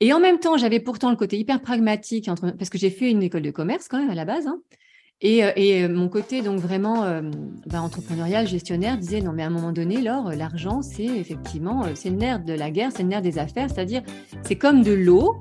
Et en même temps, j'avais pourtant le côté hyper pragmatique, parce que j'ai fait une école de commerce quand même à la base. Hein. Et, euh, euh, mon côté donc vraiment euh, bah, entrepreneurial, gestionnaire, disait non mais à un moment donné, Laure, l'argent c'est effectivement c'est le nerf de la guerre, c'est le nerf des affaires, c'est-à-dire c'est comme de l'eau.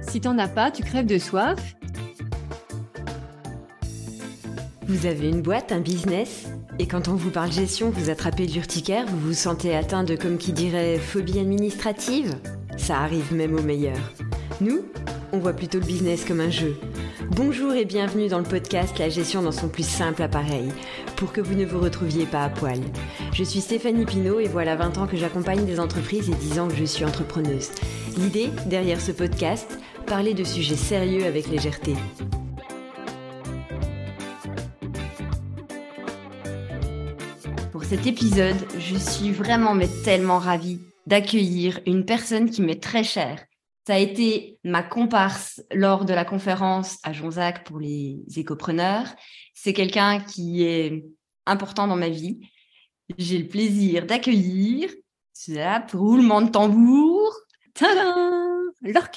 Si t'en as pas, tu crèves de soif. Vous avez une boîte, un business, et quand on vous parle gestion, vous attrapez l'urticaire, vous vous sentez atteint de comme qui dirait phobie administrative Ça arrive même aux meilleurs. Nous, on voit plutôt le business comme un jeu Bonjour et bienvenue dans le podcast La gestion dans son plus simple appareil, pour que vous ne vous retrouviez pas à poil. Je suis Stéphanie Pinault et voilà 20 ans que j'accompagne des entreprises et 10 ans que je suis entrepreneuse. L'idée, derrière ce podcast, parler de sujets sérieux avec légèreté. Pour cet épisode, je suis vraiment mais tellement ravie d'accueillir une personne qui m'est très chère ça a été ma comparse lors de la conférence à Jonzac pour les écopreneurs. C'est quelqu'un qui est important dans ma vie. J'ai le plaisir d'accueillir, pour roulement de tambour. Tadam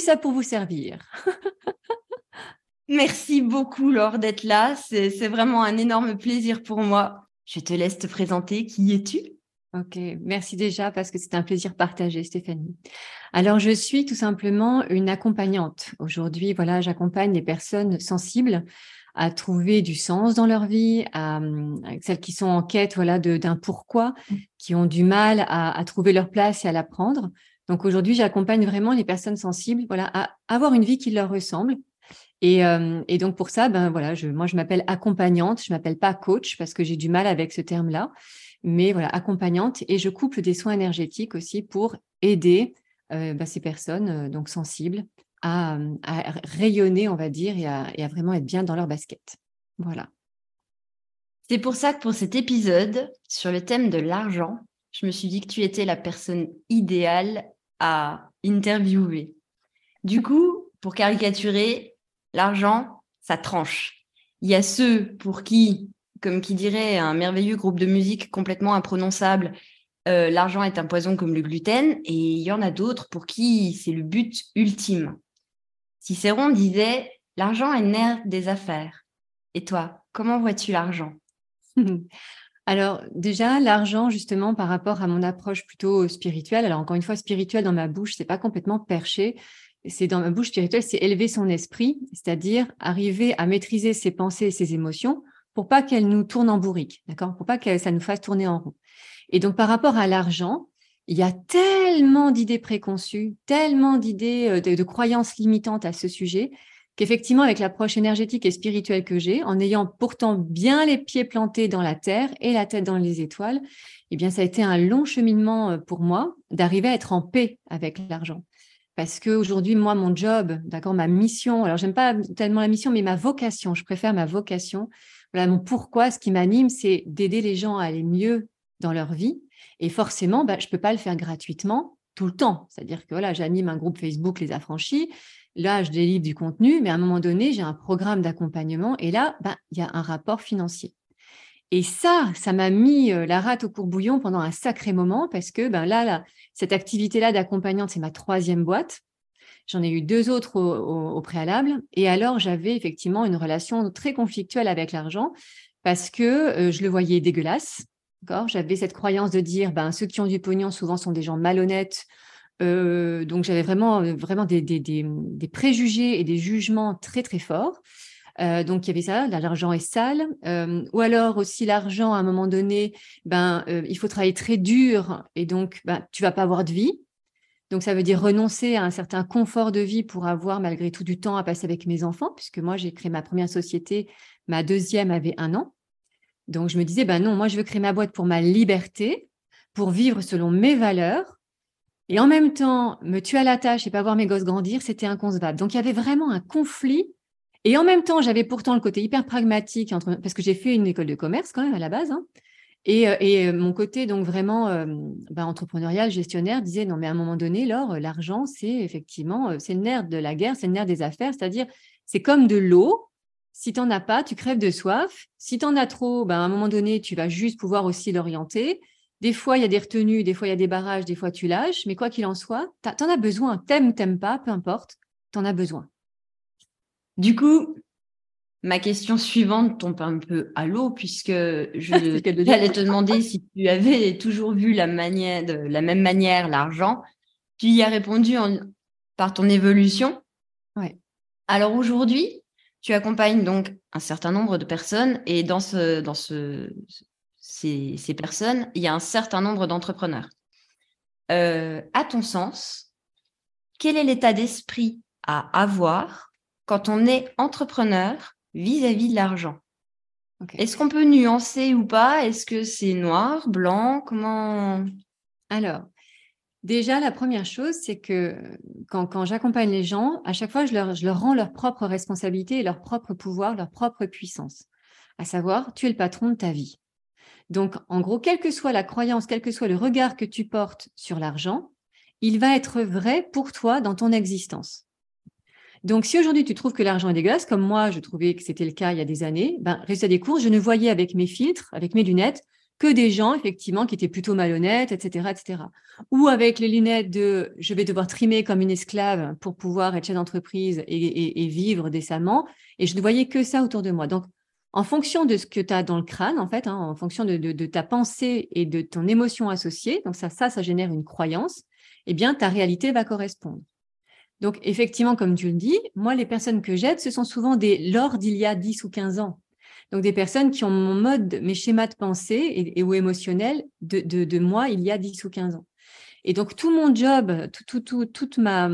ça pour vous servir. Merci beaucoup, Laure, d'être là. C'est vraiment un énorme plaisir pour moi. Je te laisse te présenter. Qui es-tu? Ok, merci déjà parce que c'est un plaisir partagé, Stéphanie. Alors, je suis tout simplement une accompagnante. Aujourd'hui, voilà, j'accompagne les personnes sensibles à trouver du sens dans leur vie, à, celles qui sont en quête, voilà, d'un pourquoi, qui ont du mal à, trouver leur place et à l'apprendre. Donc aujourd'hui, j'accompagne vraiment les personnes sensibles, voilà, à avoir une vie qui leur ressemble. Et, euh, et donc pour ça, ben voilà, je, moi je m'appelle accompagnante, je m'appelle pas coach parce que j'ai du mal avec ce terme-là mais voilà, accompagnante. Et je couple des soins énergétiques aussi pour aider euh, bah, ces personnes euh, donc sensibles à, rayonner, on va dire, et à, vraiment être bien dans leur basket. Voilà. C'est pour ça que pour cet épisode sur le thème de l'argent, je me suis dit que tu étais la personne idéale à interviewer. Du coup, pour caricaturer, l'argent, ça tranche. Il y a ceux pour qui comme qui dirait un merveilleux groupe de musique complètement imprononçable, euh, l'argent est un poison comme le gluten, et il y en a d'autres pour qui c'est le but ultime. Cicéron disait L'argent est nerf des affaires. Et toi, comment vois-tu l'argent? Alors déjà, l'argent, justement, par rapport à mon approche plutôt spirituelle, alors encore une fois, spirituelle dans ma bouche, c'est pas complètement perché, c'est dans ma bouche spirituelle, c'est élever son esprit, c'est-à-dire arriver à maîtriser ses pensées et ses émotions pour pas qu'elle nous tourne en bourrique, d'accord? Pour pas que ça nous fasse tourner en rond. Et donc, par rapport à l'argent, il y a tellement d'idées préconçues, tellement d'idées, euh, de, croyances limitantes à ce sujet, qu'effectivement, avec l'approche énergétique et spirituelle que j'ai, en ayant pourtant bien les pieds plantés dans la terre et la tête dans les étoiles, eh bien, ça a été un long cheminement euh, pour moi d'arriver à être en paix avec l'argent. Parce qu'aujourd'hui, moi, mon job, d'accord, ma mission, alors j'aime pas tellement la mission, mais ma vocation, je préfère ma vocation, voilà, mon pourquoi, ce qui m'anime, c'est d'aider les gens à aller mieux dans leur vie. Et forcément, bah, je ne peux pas le faire gratuitement tout le temps. C'est-à-dire que voilà, j'anime un groupe Facebook Les Affranchis. Là, je délivre du contenu, mais à un moment donné, j'ai un programme d'accompagnement et là, bah, il y a un rapport financier. Et ça, ça m'a mis euh, la rate au courbouillon pendant un sacré moment parce que ben là, là cette activité-là d'accompagnante, c'est ma troisième boîte. J'en ai eu deux autres au, préalable. Et alors, j'avais effectivement une relation très conflictuelle avec l'argent parce que euh, je le voyais dégueulasse. J'avais cette croyance de dire, ben, ceux qui ont du pognon, souvent, sont des gens malhonnêtes. Euh, donc, j'avais vraiment, vraiment des, préjugés et des jugements très, très forts. Euh, donc, il y avait ça, l'argent est sale. ou alors aussi, l'argent, à un moment donné, ben, il faut travailler très dur et donc, ben, tu vas pas avoir de vie. Donc, ça veut dire renoncer à un certain confort de vie pour avoir malgré tout du temps à passer avec mes enfants, puisque moi, j'ai créé ma première société, ma deuxième avait un an. Donc, je me disais, ben non, moi, je veux créer ma boîte pour ma liberté, pour vivre selon mes valeurs. Et en même temps, me tuer à la tâche et pas voir mes gosses grandir, c'était inconcevable. Donc, il y avait vraiment un conflit. Et en même temps, j'avais pourtant le côté hyper pragmatique, entre... parce que j'ai fait une école de commerce quand même à la base. Hein. Et, euh, euh, mon côté, donc vraiment euh, bah, entrepreneurial, gestionnaire, disait non, mais à un moment donné, Laure, l'argent, c'est effectivement, c'est le nerf de la guerre, c'est le nerf des affaires, c'est-à-dire, c'est comme de l'eau. Si tu n'en as pas, tu crèves de soif. Si tu en as trop, ben, à un moment donné, tu vas juste pouvoir aussi l'orienter. Des fois, il y a des retenues, des fois, il y a des barrages, des fois, tu lâches. Mais quoi qu'il en soit, tu en as besoin. T'aimes t'aimes pas, peu importe, tu as besoin. Du coup, ma question suivante tombe un peu à l'eau puisque je allais te demander si tu avais toujours vu la, manière, de la même manière l'argent. Tu y as répondu par ton évolution. Ouais. Alors aujourd'hui, tu accompagnes donc un certain nombre de personnes et dans, ce, dans ce, ces, ces personnes, il y a un certain nombre d'entrepreneurs. Euh, à ton sens, quel est l'état d'esprit à avoir quand on est entrepreneur vis-à-vis de l'argent Est-ce qu'on peut nuancer ou pas? Est-ce que c'est noir, blanc? Comment? Alors, déjà, la première chose, c'est que quand, quand j'accompagne les gens, à chaque fois, je leur, je leur rends leur propre responsabilité et leur propre pouvoir, leur propre puissance. À savoir, tu es le patron de ta vie. Donc, en gros, quelle que soit la croyance, quel que soit le regard que tu portes sur l'argent, il va être vrai pour toi dans ton existence. Donc, si aujourd'hui tu trouves que l'argent est dégueulasse, comme moi, je trouvais que c'était le cas il y a des années, ben, résultat des courses, je ne voyais avec mes filtres, avec mes lunettes, que des gens, effectivement, qui étaient plutôt malhonnêtes, etc., etc. Ou avec les lunettes de je vais devoir trimer comme une esclave pour pouvoir être chef d'entreprise et, vivre décemment. Et je ne voyais que ça autour de moi. Donc, en fonction de ce que tu as dans le crâne, en fait, hein, en fonction de, ta pensée et de ton émotion associée, donc ça, ça, ça génère une croyance, eh bien, ta réalité va correspondre. Donc, effectivement, comme tu le dis, moi, les personnes que j'aide, ce sont souvent des lors d'il y a 10 ou 15 ans. Donc, des personnes qui ont mon mode, mes schémas de pensée et, ou émotionnels de, moi il y a 10 ou 15 ans. Et donc, tout mon job, tout, tout, toute, ma,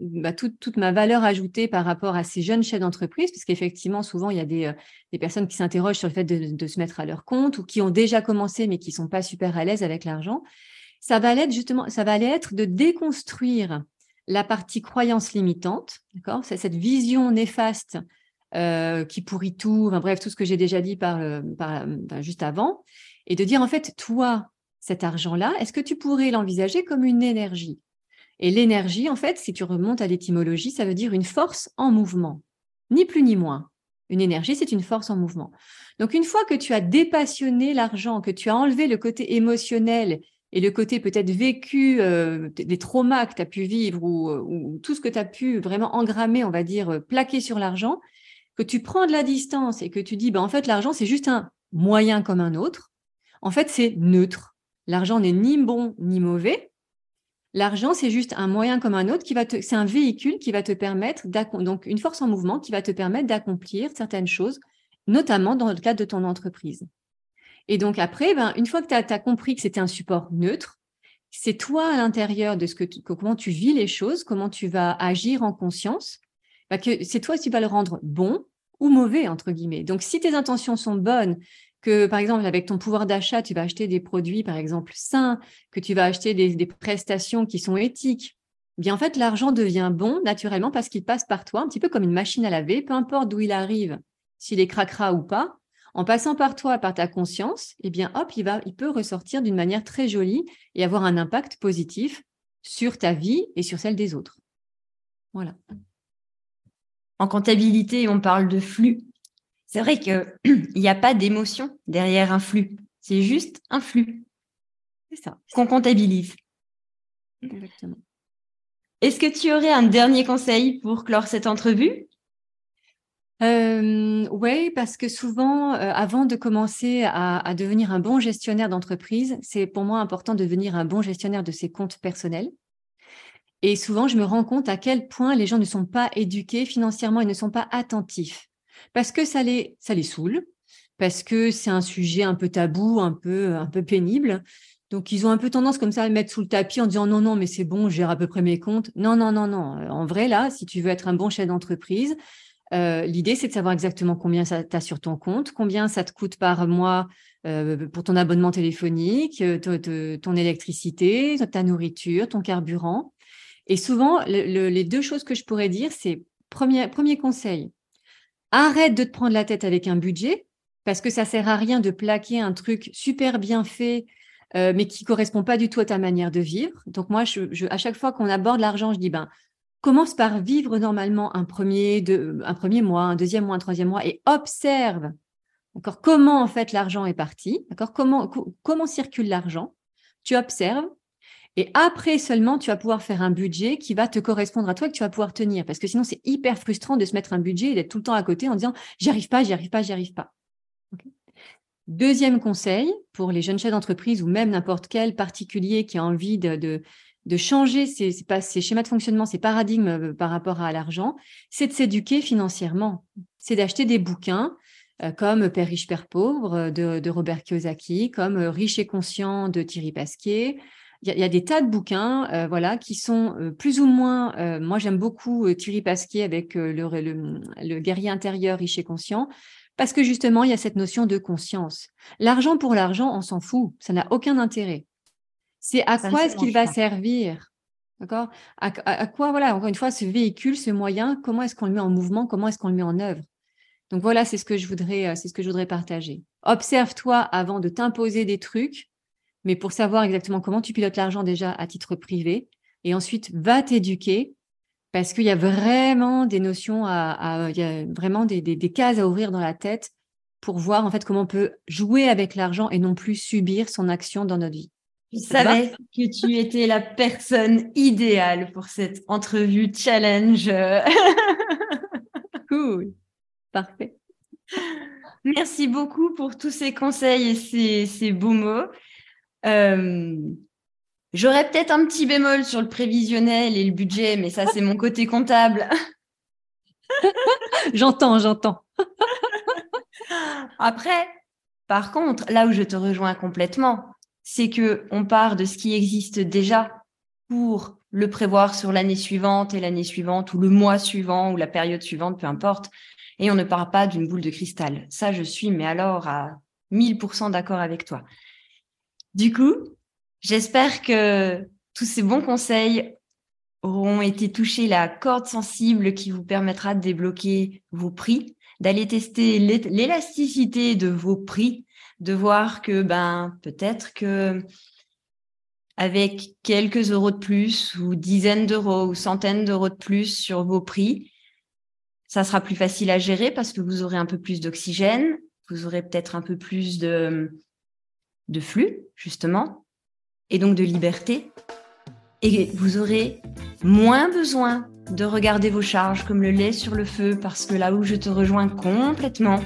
bah, toute, ma valeur ajoutée par rapport à ces jeunes chefs d'entreprise, parce qu'effectivement, souvent, il y a des, euh, des personnes qui s'interrogent sur le fait de, se mettre à leur compte ou qui ont déjà commencé, mais qui sont pas super à l'aise avec l'argent. Ça va être justement, ça va aller être de déconstruire la partie croyance limitante, d'accord C'est cette vision néfaste euh, qui pourrit tout, enfin, bref, tout ce que j'ai déjà dit par, juste avant, et de dire en fait, toi, cet argent-là, est-ce que tu pourrais l'envisager comme une énergie? Et l'énergie, en fait, si tu remontes à l'étymologie, ça veut dire une force en mouvement, ni plus ni moins. Une énergie, c'est une force en mouvement. Donc, une fois que tu as dépassionné l'argent, que tu as enlevé le côté émotionnel et le côté peut-être vécu, euh, des traumas que tu as pu vivre ou, ou, tout ce que tu as pu vraiment engrammer, on va dire, euh, plaquer sur l'argent, que tu prends de la distance et que tu dis, bah, en fait, l'argent, c'est juste un moyen comme un autre. En fait, c'est neutre. L'argent n'est ni bon ni mauvais. L'argent, c'est juste un moyen comme un autre qui va te, c'est un véhicule qui va te permettre, donc une force en mouvement qui va te permettre d'accomplir certaines choses, notamment dans le cadre de ton entreprise. Et donc après, ben, une fois que tu as, compris que c'était un support neutre, c'est toi à l'intérieur de ce que, comment tu vis les choses, comment tu vas agir en conscience, ben, que c'est toi qui vas le rendre bon ou mauvais entre guillemets. Donc si tes intentions sont bonnes, que, par exemple, avec ton pouvoir d'achat, tu vas acheter des produits, par exemple, sains, que tu vas acheter des, prestations qui sont éthiques, bien, en fait, l'argent devient bon naturellement parce qu'il passe par toi, un petit peu comme une machine à laver, peu importe d'où il arrive, s'il est cracra ou pas, en passant par toi, par ta conscience, eh bien, hop, il, va, il peut ressortir d'une manière très jolie et avoir un impact positif sur ta vie et sur celle des autres. Voilà. En comptabilité, on parle de flux. C'est vrai qu'il n'y a pas d'émotion derrière un flux. C'est juste un flux. C'est ça. Qu'on comptabilise. Exactement. Est-ce que tu aurais un dernier conseil pour clore cette entrevue? Euh, Oui, parce que souvent, euh, avant de commencer à, devenir un bon gestionnaire d'entreprise, c'est pour moi important de devenir un bon gestionnaire de ses comptes personnels. Et souvent, je me rends compte à quel point les gens ne sont pas éduqués financièrement et ne sont pas attentifs parce que ça les, ça les saoule, parce que c'est un sujet un peu tabou, un peu, un peu pénible. Donc, ils ont un peu tendance comme ça à mettre sous le tapis en disant non, non, mais c'est bon, je gère à peu près mes comptes. Non, non, non, non. En vrai, là, si tu veux être un bon chef d'entreprise, euh, l'idée, c'est de savoir exactement combien ça as sur ton compte, combien ça te coûte par mois euh, pour ton abonnement téléphonique, euh, ton électricité, ta nourriture, ton carburant. Et souvent, les deux choses que je pourrais dire, c'est premier, premier conseil, Arrête de te prendre la tête avec un budget parce que ça sert à rien de plaquer un truc super bien fait, mais qui correspond pas du tout à ta manière de vivre. Donc moi, à chaque fois qu'on aborde l'argent, je dis ben commence par vivre normalement un premier, mois, un deuxième mois, un troisième mois et observe. D'accord? Comment en fait l'argent est parti? D'accord? Comment, circule l'argent? Tu observes et après seulement, tu vas pouvoir faire un budget qui va te correspondre à toi et que tu vas pouvoir tenir. Parce que sinon, c'est hyper frustrant de se mettre un budget et d'être tout le temps à côté en disant j'y arrive pas, j'y arrive pas, j'y arrive pas. Deuxième conseil pour les jeunes chefs d'entreprise ou même n'importe quel particulier qui a envie de, changer ses, ses, schémas de fonctionnement, ses paradigmes euh, par rapport à l'argent, c'est de s'éduquer financièrement. C'est d'acheter des bouquins euh, comme Père riche, Père pauvre euh, de, de Robert Kiyosaki, comme Riche et conscient de Thierry Pasquier, il y, a des tas de bouquins, voilà, qui sont plus ou moins. Moi, j'aime beaucoup Thierry Pasquier avec le, guerrier intérieur riche et conscient, parce que justement, il y a cette notion de conscience. L'argent pour l'argent, on s'en fout, ça n'a aucun intérêt. C'est à quoi est-ce qu'il va servir D'accord? À, quoi, voilà, encore une fois, ce véhicule, ce moyen, comment est-ce qu'on le met en mouvement, comment est-ce qu'on le met en œuvre? Donc voilà, c'est ce que je voudrais, c'est ce que je voudrais partager. Observe-toi avant de t'imposer des trucs mais pour savoir exactement comment tu pilotes l'argent déjà à titre privé, et ensuite va t'éduquer parce qu'il y a vraiment des notions à, il y a vraiment des, cases à ouvrir dans la tête pour voir en fait comment on peut jouer avec l'argent et non plus subir son action dans notre vie. Je savais que tu étais la personne idéale pour cette entrevue challenge. cool. Parfait. Merci beaucoup pour tous ces conseils et ces, ces beaux mots. Euh, j'aurais peut-être un petit bémol sur le prévisionnel et le budget, mais ça, c'est mon côté comptable. j'entends, j'entends. Après, par contre, là où je te rejoins complètement, c'est que on part de ce qui existe déjà pour le prévoir sur l'année suivante et l'année suivante ou le mois suivant ou la période suivante, peu importe. Et on ne part pas d'une boule de cristal. Ça, je suis, mais alors à 1000% d'accord avec toi. Du coup, j'espère que tous ces bons conseils auront été touchés la corde sensible qui vous permettra de débloquer vos prix, d'aller tester l'élasticité de vos prix, de voir que ben peut-être que avec quelques euros de plus ou dizaines d'euros ou centaines d'euros de plus sur vos prix, ça sera plus facile à gérer parce que vous aurez un peu plus d'oxygène, vous aurez peut-être un peu plus de de flux, justement, et donc de liberté. Et vous aurez moins besoin de regarder vos charges comme le lait sur le feu, parce que là où je te rejoins complètement,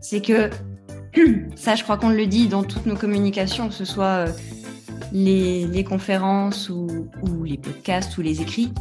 c'est que, ça je crois qu'on le dit dans toutes nos communications, que ce soit euh, les, conférences ou, ou les podcasts ou les écrits,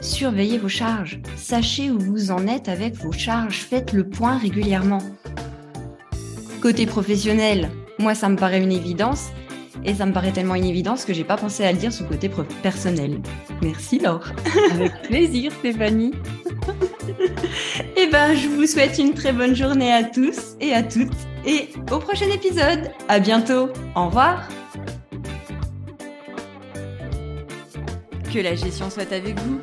surveillez vos charges, sachez où vous en êtes avec vos charges, faites le point régulièrement. Côté professionnel, moi, ça me paraît une évidence. Et ça me paraît tellement une évidence que j'ai pas pensé à le dire sous côté personnel. Merci Laure. Avec plaisir Stéphanie. eh ben, je vous souhaite une très bonne journée à tous et à toutes. Et au prochain épisode. À bientôt. Au revoir. Que la gestion soit avec vous.